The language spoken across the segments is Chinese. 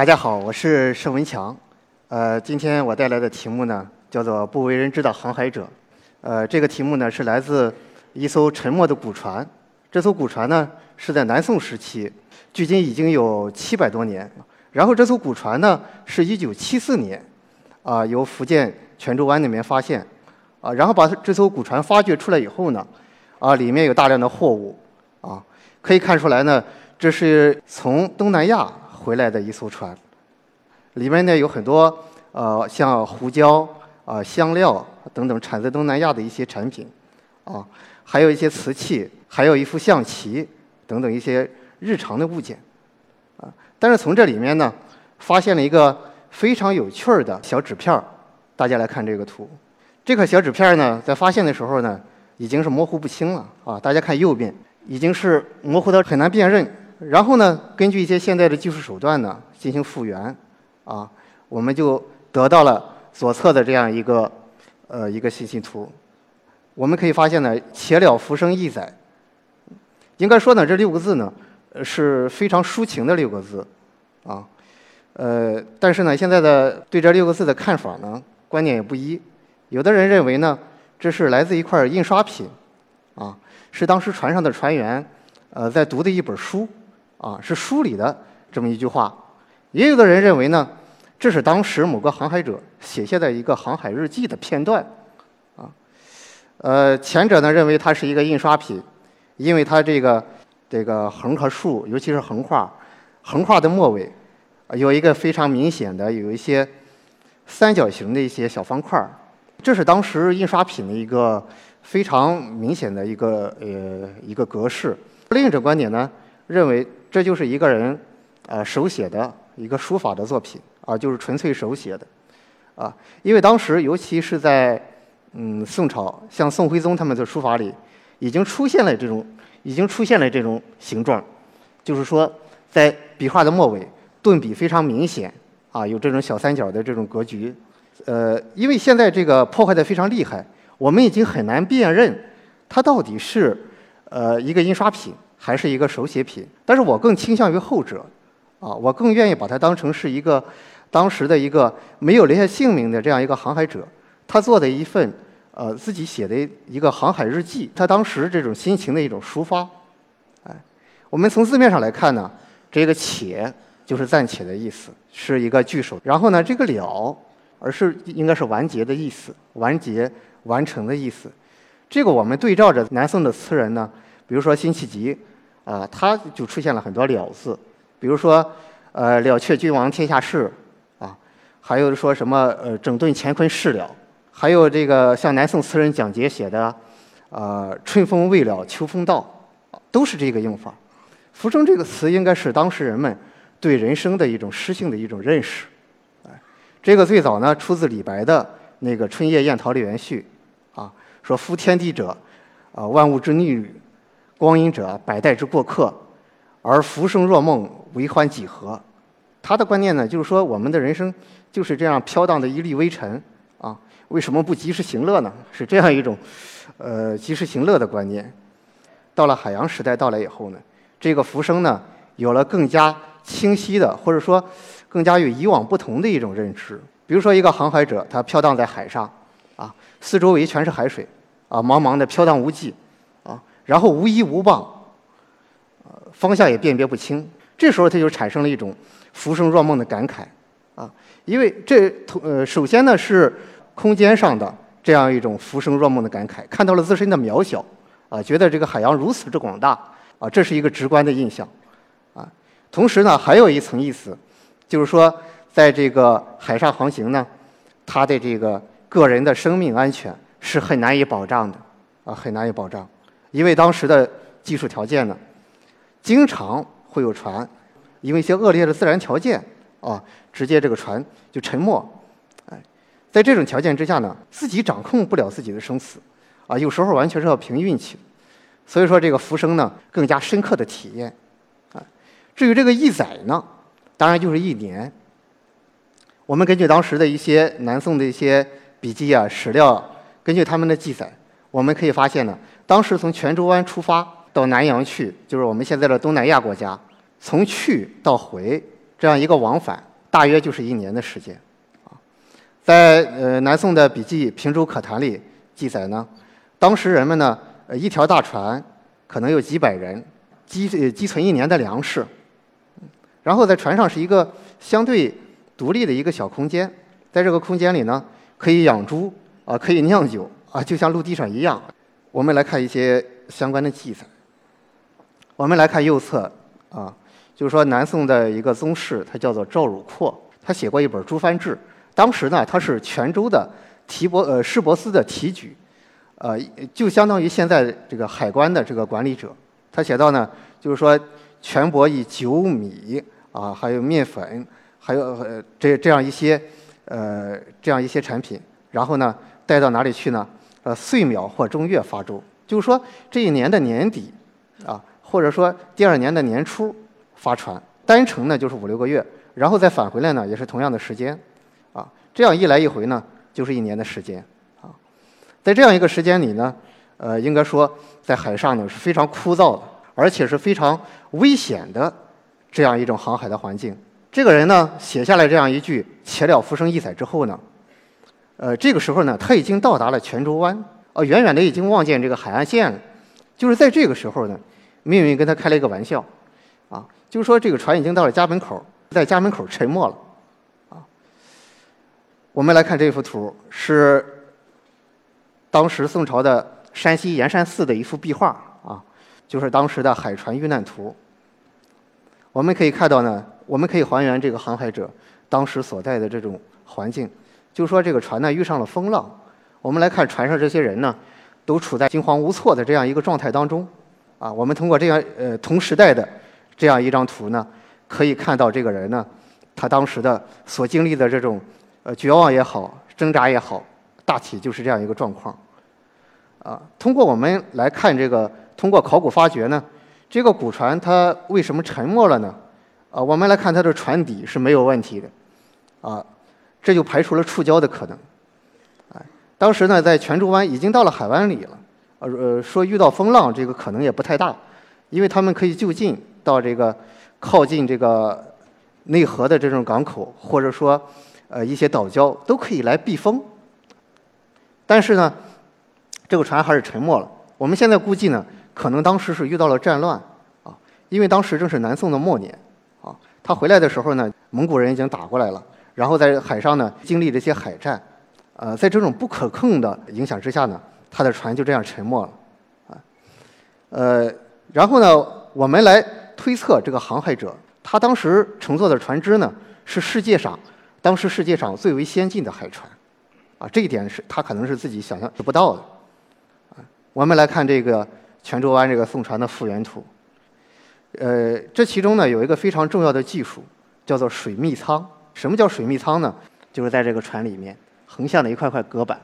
大家好，我是盛文强。呃，今天我带来的题目呢，叫做《不为人知的航海者》。呃，这个题目呢是来自一艘沉没的古船。这艘古船呢是在南宋时期，距今已经有七百多年。然后这艘古船呢是一九七四年，啊，由福建泉州湾那边发现，啊，然后把这艘古船发掘出来以后呢，啊，里面有大量的货物，啊，可以看出来呢，这是从东南亚回来的一艘船，里面呢有很多呃像胡椒啊、香料等等产自东南亚的一些产品，啊，还有一些瓷器，还有一副象棋等等一些日常的物件。啊但是从这里面呢，发现了一个非常有趣儿的小纸片儿。大家来看这个图，这块小纸片儿呢，在发现的时候呢，已经是模糊不清了啊。大家看右边，已经是模糊的很难辨认。然后呢，根据一些现在的技术手段呢，进行复原，啊，我们就得到了左侧的这样一个呃一个信息图。我们可以发现呢，“且了浮生一载”，应该说呢，这六个字呢。是非常抒情的六个字，啊，呃，但是呢，现在的对这六个字的看法呢，观念也不一。有的人认为呢，这是来自一块印刷品，啊，是当时船上的船员，呃，在读的一本书，啊，是书里的这么一句话。也有的人认为呢，这是当时某个航海者写下的一个航海日记的片段，啊，呃，前者呢认为它是一个印刷品，因为它这个。这个横和竖，尤其是横画，横画的末尾有一个非常明显的，有一些三角形的一些小方块儿，这是当时印刷品的一个非常明显的一个呃一个格式。另一种观点呢，认为这就是一个人呃手写的一个书法的作品啊，就是纯粹手写的啊，因为当时尤其是在嗯宋朝，像宋徽宗他们的书法里，已经出现了这种。已经出现了这种形状，就是说，在笔画的末尾，顿笔非常明显，啊，有这种小三角的这种格局。呃，因为现在这个破坏的非常厉害，我们已经很难辨认它到底是呃一个印刷品还是一个手写品。但是我更倾向于后者，啊，我更愿意把它当成是一个当时的一个没有留下姓名的这样一个航海者，他做的一份。呃，自己写的一个航海日记，他当时这种心情的一种抒发。哎，我们从字面上来看呢，这个“且”就是暂且的意思，是一个句首。然后呢，这个“了”而是应该是完结的意思，完结、完成的意思。这个我们对照着南宋的词人呢，比如说辛弃疾，啊，他就出现了很多“了”字，比如说呃，“了却君王天下事”，啊，还有说什么呃，“整顿乾坤事了”。还有这个像南宋词人蒋捷写的，呃，春风未了秋风到，都是这个用法。浮生这个词应该是当时人们对人生的一种诗性的一种认识。哎，这个最早呢出自李白的那个《春夜宴桃李园序》，啊，说夫天地者，啊，万物之逆旅，光阴者，百代之过客，而浮生若梦，为欢几何？他的观念呢，就是说我们的人生就是这样飘荡的一粒微尘啊。为什么不及时行乐呢？是这样一种，呃，及时行乐的观念。到了海洋时代到来以后呢，这个浮生呢，有了更加清晰的，或者说更加与以往不同的一种认知。比如说，一个航海者，他飘荡在海上，啊，四周围全是海水，啊，茫茫的飘荡无际，然后无依无傍，呃，方向也辨别不清。这时候他就产生了一种浮生若梦的感慨，啊，因为这，呃，首先呢是。空间上的这样一种浮生若梦的感慨，看到了自身的渺小，啊，觉得这个海洋如此之广大，啊，这是一个直观的印象，啊，同时呢，还有一层意思，就是说，在这个海上航行呢，他的这个个人的生命安全是很难以保障的，啊，很难以保障，因为当时的技术条件呢，经常会有船，因为一些恶劣的自然条件，啊，直接这个船就沉没。哎在这种条件之下呢，自己掌控不了自己的生死，啊，有时候完全是要凭运气。所以说，这个浮生呢，更加深刻的体验，啊，至于这个一载呢，当然就是一年。我们根据当时的一些南宋的一些笔记啊、史料，根据他们的记载，我们可以发现呢，当时从泉州湾出发到南洋去，就是我们现在的东南亚国家，从去到回这样一个往返，大约就是一年的时间。啊，在呃南宋的笔记《平洲可谈》里记载呢，当时人们呢，呃一条大船可能有几百人，积积存一年的粮食。然后在船上是一个相对独立的一个小空间，在这个空间里呢，可以养猪啊，可以酿酒啊，就像陆地上一样。我们来看一些相关的记载。我们来看右侧啊，就是说南宋的一个宗室，他叫做赵汝阔，他写过一本《朱藩志》，当时呢他是泉州的提博呃市舶司的提举，呃就相当于现在这个海关的这个管理者。他写到呢，就是说。全国以酒米啊，还有面粉，还有呃这这样一些呃这样一些产品，然后呢带到哪里去呢？呃，岁秒或中月发舟，就是说这一年的年底啊，或者说第二年的年初发船，单程呢就是五六个月，然后再返回来呢也是同样的时间，啊，这样一来一回呢就是一年的时间，啊，在这样一个时间里呢，呃，应该说在海上呢是非常枯燥的。而且是非常危险的这样一种航海的环境。这个人呢写下来这样一句“且了浮生一载”之后呢，呃，这个时候呢他已经到达了泉州湾，呃，远远的已经望见这个海岸线了。就是在这个时候呢，命运跟他开了一个玩笑，啊，就是说这个船已经到了家门口，在家门口沉没了，啊。我们来看这幅图，是当时宋朝的山西盐山寺的一幅壁画。啊就是当时的海船遇难图。我们可以看到呢，我们可以还原这个航海者当时所在的这种环境。就说这个船呢遇上了风浪，我们来看船上这些人呢，都处在惊慌无措的这样一个状态当中。啊，我们通过这样呃同时代的这样一张图呢，可以看到这个人呢，他当时的所经历的这种呃绝望也好，挣扎也好，大体就是这样一个状况。啊，通过我们来看这个。通过考古发掘呢，这个古船它为什么沉没了呢？啊，我们来看它的船底是没有问题的，啊，这就排除了触礁的可能。哎，当时呢，在泉州湾已经到了海湾里了，呃，说遇到风浪这个可能也不太大，因为他们可以就近到这个靠近这个内河的这种港口，或者说呃一些岛礁都可以来避风。但是呢，这个船还是沉没了。我们现在估计呢。可能当时是遇到了战乱，啊，因为当时正是南宋的末年，啊，他回来的时候呢，蒙古人已经打过来了，然后在海上呢经历这些海战，呃，在这种不可控的影响之下呢，他的船就这样沉没了，啊，呃，然后呢，我们来推测这个航海者，他当时乘坐的船只呢是世界上当时世界上最为先进的海船，啊，这一点是他可能是自己想象不到的，啊，我们来看这个。泉州湾这个宋船的复原图，呃，这其中呢有一个非常重要的技术，叫做水密舱。什么叫水密舱呢？就是在这个船里面横向的一块块隔板，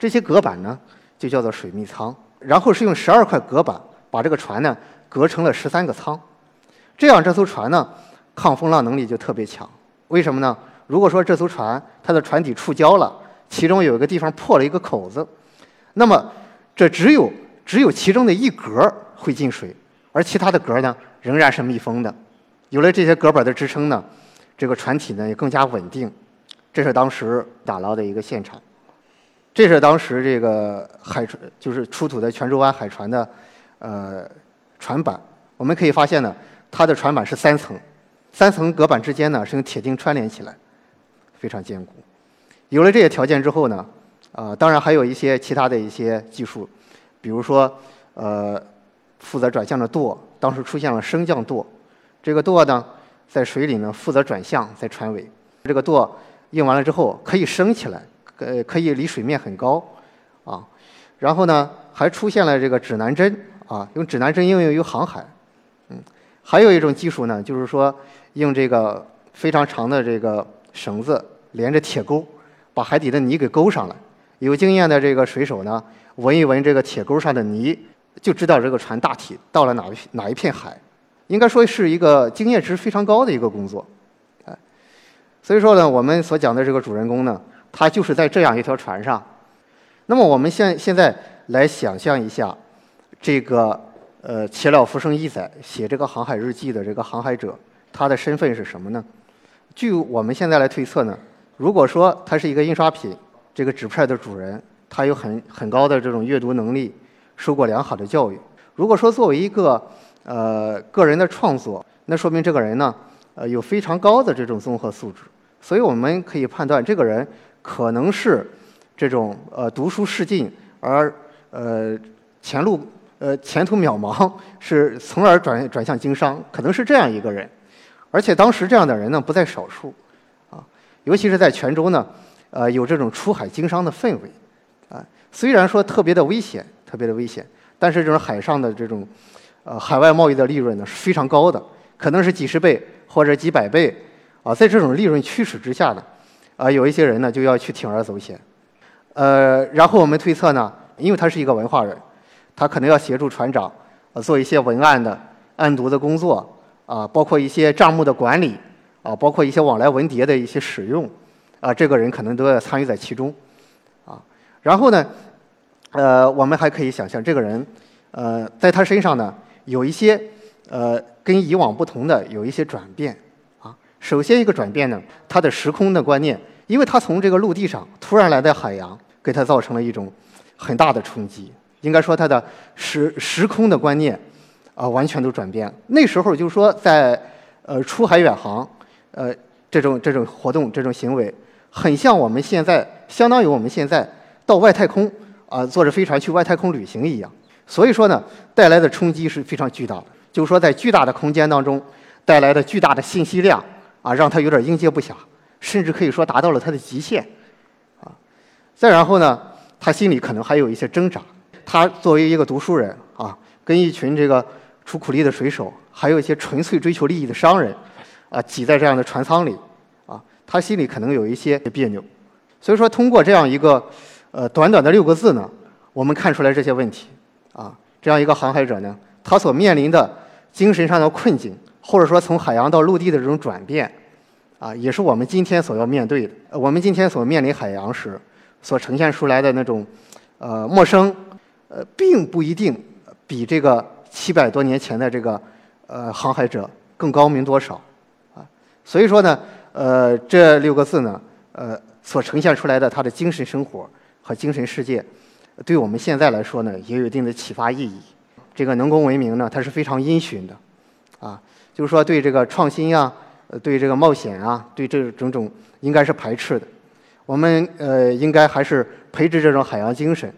这些隔板呢就叫做水密舱。然后是用十二块隔板把这个船呢隔成了十三个舱，这样这艘船呢抗风浪能力就特别强。为什么呢？如果说这艘船它的船底触礁了，其中有一个地方破了一个口子，那么这只有。只有其中的一格会进水，而其他的格呢仍然是密封的。有了这些隔板的支撑呢，这个船体呢也更加稳定。这是当时打捞的一个现场。这是当时这个海船，就是出土的泉州湾海船的呃船板。我们可以发现呢，它的船板是三层，三层隔板之间呢是用铁钉串联起来，非常坚固。有了这些条件之后呢，啊，当然还有一些其他的一些技术。比如说，呃，负责转向的舵，当时出现了升降舵。这个舵呢，在水里呢负责转向，在船尾。这个舵用完了之后，可以升起来，呃，可以离水面很高，啊。然后呢，还出现了这个指南针，啊，用指南针应用于航海。嗯，还有一种技术呢，就是说用这个非常长的这个绳子连着铁钩，把海底的泥给勾上来。有经验的这个水手呢。闻一闻这个铁钩上的泥，就知道这个船大体到了哪一哪一片海，应该说是一个经验值非常高的一个工作，哎，所以说呢，我们所讲的这个主人公呢，他就是在这样一条船上。那么我们现现在来想象一下，这个呃“且了浮生一载”写这个航海日记的这个航海者，他的身份是什么呢？据我们现在来推测呢，如果说他是一个印刷品，这个纸片的主人，他有很很高的这种阅读能力，受过良好的教育。如果说作为一个呃个人的创作，那说明这个人呢，呃有非常高的这种综合素质。所以我们可以判断，这个人可能是这种呃读书识尽而呃前路呃前途渺茫，是从而转转向经商，可能是这样一个人。而且当时这样的人呢不在少数，啊，尤其是在泉州呢，呃，有这种出海经商的氛围，啊，虽然说特别的危险，特别的危险，但是这种海上的这种，呃，海外贸易的利润呢是非常高的，可能是几十倍或者几百倍，啊，在这种利润驱使之下呢，啊，有一些人呢就要去铤而走险，呃，然后我们推测呢，因为他是一个文化人，他可能要协助船长，呃，做一些文案的案牍的工作。啊，包括一些账目的管理，啊，包括一些往来文牒的一些使用，啊，这个人可能都要参与在其中，啊，然后呢，呃，我们还可以想象，这个人，呃，在他身上呢，有一些，呃，跟以往不同的有一些转变，啊，首先一个转变呢，他的时空的观念，因为他从这个陆地上突然来到海洋，给他造成了一种很大的冲击，应该说他的时时空的观念。啊，完全都转变。那时候就是说，在呃出海远航，呃这种这种活动、这种行为，很像我们现在，相当于我们现在到外太空啊，坐着飞船去外太空旅行一样。所以说呢，带来的冲击是非常巨大的。就是说，在巨大的空间当中带来的巨大的信息量啊，让他有点应接不暇，甚至可以说达到了他的极限啊。再然后呢，他心里可能还有一些挣扎。他作为一个读书人啊，跟一群这个。出苦力的水手，还有一些纯粹追求利益的商人，啊，挤在这样的船舱里，啊，他心里可能有一些别扭。所以说，通过这样一个，呃，短短的六个字呢，我们看出来这些问题，啊，这样一个航海者呢，他所面临的精神上的困境，或者说从海洋到陆地的这种转变，啊，也是我们今天所要面对的。我们今天所面临海洋时，所呈现出来的那种，呃，陌生，呃，并不一定比这个。七百多年前的这个呃航海者更高明多少啊？所以说呢，呃这六个字呢，呃所呈现出来的他的精神生活和精神世界，对我们现在来说呢也有一定的启发意义。这个农工文明呢，它是非常因循的，啊，就是说对这个创新呀，对这个冒险啊，对这种种应该是排斥的。我们呃应该还是培植这种海洋精神，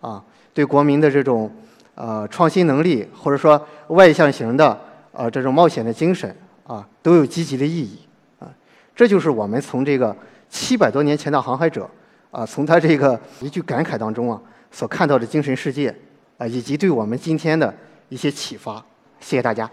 啊，对国民的这种。呃，创新能力或者说外向型的呃这种冒险的精神啊，都有积极的意义啊。这就是我们从这个七百多年前的航海者啊，从他这个一句感慨当中啊，所看到的精神世界啊，以及对我们今天的一些启发。谢谢大家。